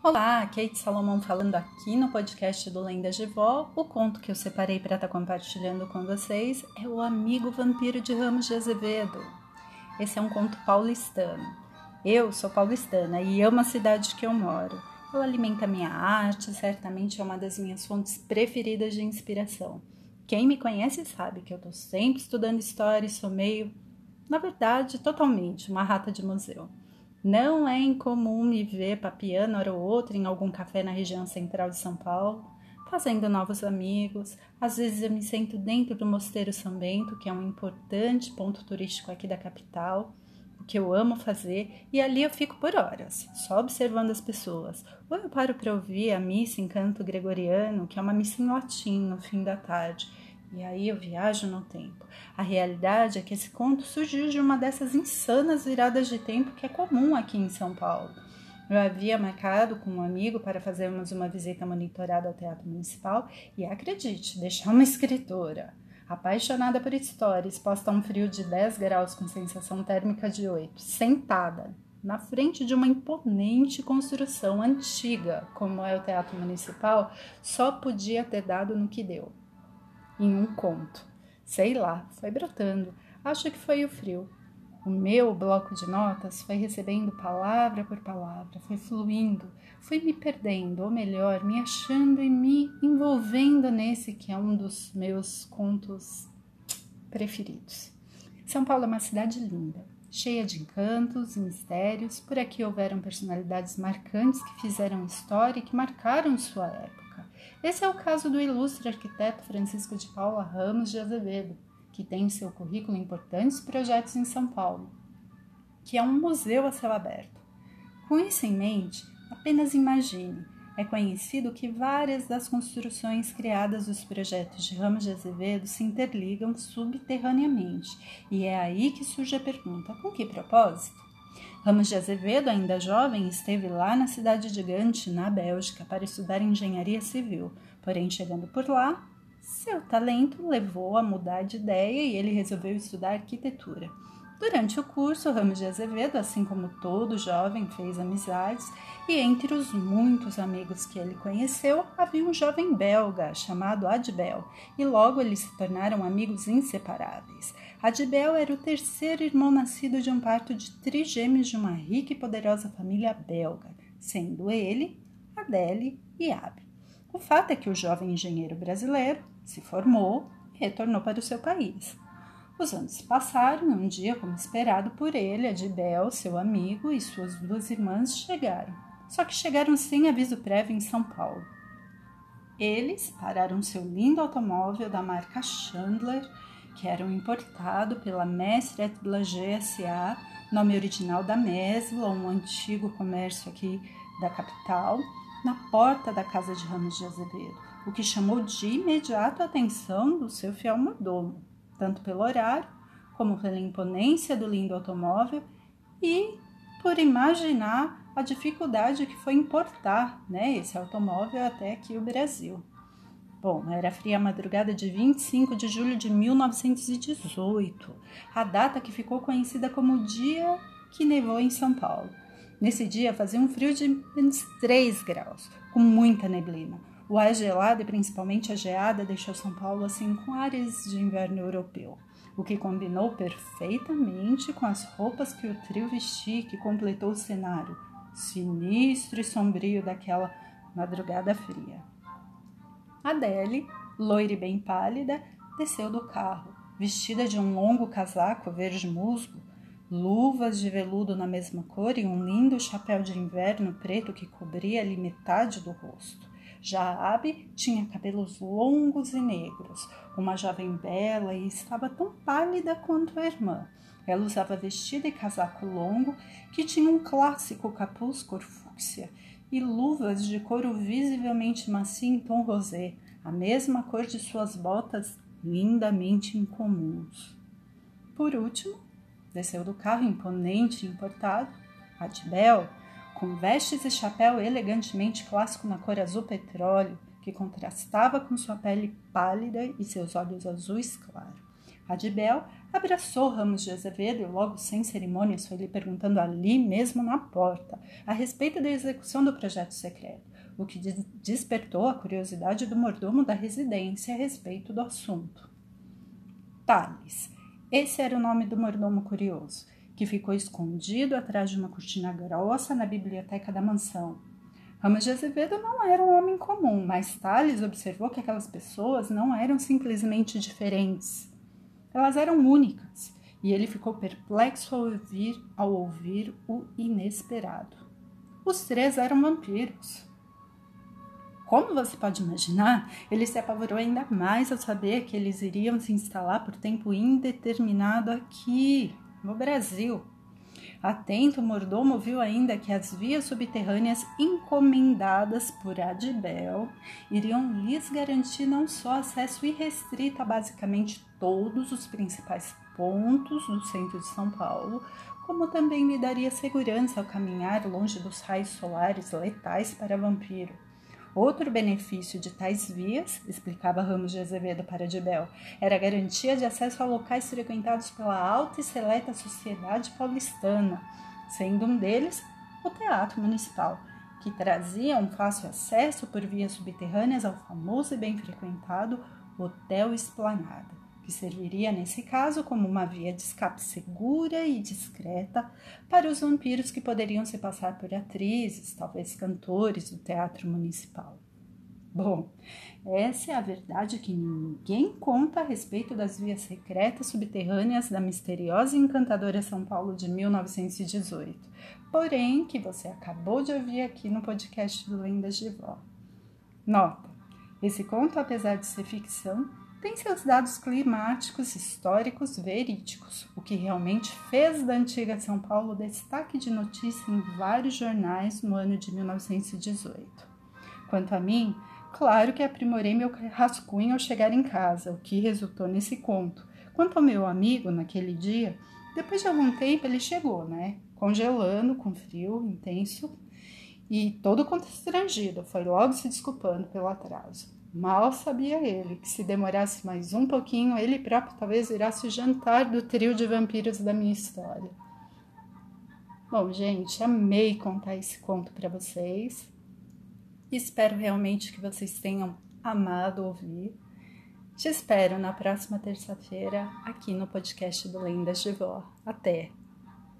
Olá, Kate Salomão falando aqui no podcast do Lendas de Vó. O conto que eu separei para estar tá compartilhando com vocês é O Amigo Vampiro de Ramos de Azevedo. Esse é um conto paulistano. Eu sou paulistana e amo a cidade que eu moro. Ela alimenta minha arte, certamente é uma das minhas fontes preferidas de inspiração. Quem me conhece sabe que eu estou sempre estudando história e sou meio, na verdade, totalmente uma rata de museu. Não é incomum me ver papiando hora ou outra em algum café na região central de São Paulo, fazendo novos amigos. Às vezes eu me sento dentro do Mosteiro São Bento, que é um importante ponto turístico aqui da capital, o que eu amo fazer, e ali eu fico por horas, só observando as pessoas. Ou eu paro para ouvir a missa em canto gregoriano, que é uma missa em latim no fim da tarde e aí eu viajo no tempo. A realidade é que esse conto surgiu de uma dessas insanas viradas de tempo que é comum aqui em São Paulo. Eu havia marcado com um amigo para fazermos uma visita monitorada ao Teatro Municipal e acredite, deixar uma escritora apaixonada por história, exposta a um frio de 10 graus com sensação térmica de 8, sentada na frente de uma imponente construção antiga, como é o Teatro Municipal, só podia ter dado no que deu em um conto. Sei lá, foi brotando. Acho que foi o frio. O meu bloco de notas foi recebendo palavra por palavra, foi fluindo, fui me perdendo, ou melhor, me achando e me envolvendo nesse que é um dos meus contos preferidos. São Paulo é uma cidade linda, cheia de encantos e mistérios. Por aqui houveram personalidades marcantes que fizeram história e que marcaram sua época. Esse é o caso do ilustre arquiteto Francisco de Paula Ramos de Azevedo, que tem em seu currículo importantes projetos em São Paulo, que é um museu a céu aberto. Com isso em mente, apenas imagine. É conhecido que várias das construções criadas dos projetos de Ramos de Azevedo se interligam subterraneamente, e é aí que surge a pergunta: com que propósito? Ramos de Azevedo, ainda jovem, esteve lá na cidade de Gante, na Bélgica, para estudar engenharia civil. Porém, chegando por lá, seu talento levou a mudar de ideia e ele resolveu estudar arquitetura. Durante o curso, Ramos de Azevedo, assim como todo jovem, fez amizades e entre os muitos amigos que ele conheceu, havia um jovem belga chamado Adbel, e logo eles se tornaram amigos inseparáveis. Adbel era o terceiro irmão nascido de um parto de trigêmeos de uma rica e poderosa família belga, sendo ele Adele e Ab. O fato é que o jovem engenheiro brasileiro se formou e retornou para o seu país. Os anos passaram e um dia, como esperado por ele, Adibel, seu amigo e suas duas irmãs chegaram. Só que chegaram sem aviso prévio em São Paulo. Eles pararam seu lindo automóvel da marca Chandler, que era um importado pela Mestre et S.A., nome original da Mesla, um antigo comércio aqui da capital, na porta da casa de Ramos de Azevedo, o que chamou de imediato a atenção do seu fiel mordomo tanto pelo horário, como pela imponência do lindo automóvel e por imaginar a dificuldade que foi importar né, esse automóvel até aqui o Brasil. Bom, era fria madrugada de 25 de julho de 1918, a data que ficou conhecida como o dia que nevou em São Paulo. Nesse dia fazia um frio de menos 3 graus, com muita neblina. O ar gelado e principalmente a geada deixou São Paulo assim com áreas de inverno europeu, o que combinou perfeitamente com as roupas que o trio vestia que completou o cenário sinistro e sombrio daquela madrugada fria. Adele, loira e bem pálida, desceu do carro, vestida de um longo casaco verde musgo, luvas de veludo na mesma cor e um lindo chapéu de inverno preto que cobria-lhe metade do rosto. Já Abby tinha cabelos longos e negros, uma jovem bela e estava tão pálida quanto a irmã. Ela usava vestido e casaco longo que tinha um clássico capuz cor fúcsia e luvas de couro visivelmente macio em tom rosé, a mesma cor de suas botas lindamente incomuns. Por último, desceu do carro imponente e importado, Adbel, com vestes e chapéu elegantemente clássico na cor azul petróleo, que contrastava com sua pele pálida e seus olhos azuis claros. Adibel abraçou Ramos de Azevedo e logo sem cerimônias foi lhe perguntando ali mesmo na porta a respeito da execução do projeto secreto, o que despertou a curiosidade do mordomo da residência a respeito do assunto. Tales. Esse era o nome do mordomo curioso, que ficou escondido atrás de uma cortina grossa na biblioteca da mansão. Ramos de Azevedo não era um homem comum, mas Tales observou que aquelas pessoas não eram simplesmente diferentes elas eram únicas e ele ficou perplexo ao ouvir, ao ouvir o inesperado. Os três eram vampiros. Como você pode imaginar, ele se apavorou ainda mais ao saber que eles iriam se instalar por tempo indeterminado aqui, no Brasil. Atento, o mordomo viu ainda que as vias subterrâneas encomendadas por Adibel iriam lhes garantir não só acesso irrestrito a basicamente todos os principais pontos do centro de São Paulo, como também lhe daria segurança ao caminhar longe dos raios solares letais para vampiro. Outro benefício de tais vias, explicava Ramos de Azevedo para Dibel, era a garantia de acesso a locais frequentados pela alta e seleta sociedade paulistana, sendo um deles o Teatro Municipal, que trazia um fácil acesso por vias subterrâneas ao famoso e bem frequentado Hotel Esplanada que serviria nesse caso como uma via de escape segura e discreta para os vampiros que poderiam se passar por atrizes, talvez cantores do teatro municipal. Bom, essa é a verdade que ninguém conta a respeito das vias secretas subterrâneas da misteriosa e encantadora São Paulo de 1918, porém que você acabou de ouvir aqui no podcast do Lendas de Vó. Nota: esse conto, apesar de ser ficção, tem seus dados climáticos históricos verídicos, o que realmente fez da antiga São Paulo destaque de notícia em vários jornais no ano de 1918. Quanto a mim, claro que aprimorei meu rascunho ao chegar em casa, o que resultou nesse conto. Quanto ao meu amigo, naquele dia, depois de algum tempo ele chegou, né? Congelando, com frio intenso e todo constrangido, foi logo se desculpando pelo atraso. Mal sabia ele que se demorasse mais um pouquinho, ele próprio talvez virasse o jantar do trio de vampiros da minha história. Bom, gente, amei contar esse conto para vocês. Espero realmente que vocês tenham amado ouvir. Te espero na próxima terça-feira aqui no podcast do Lendas de Vó. Até!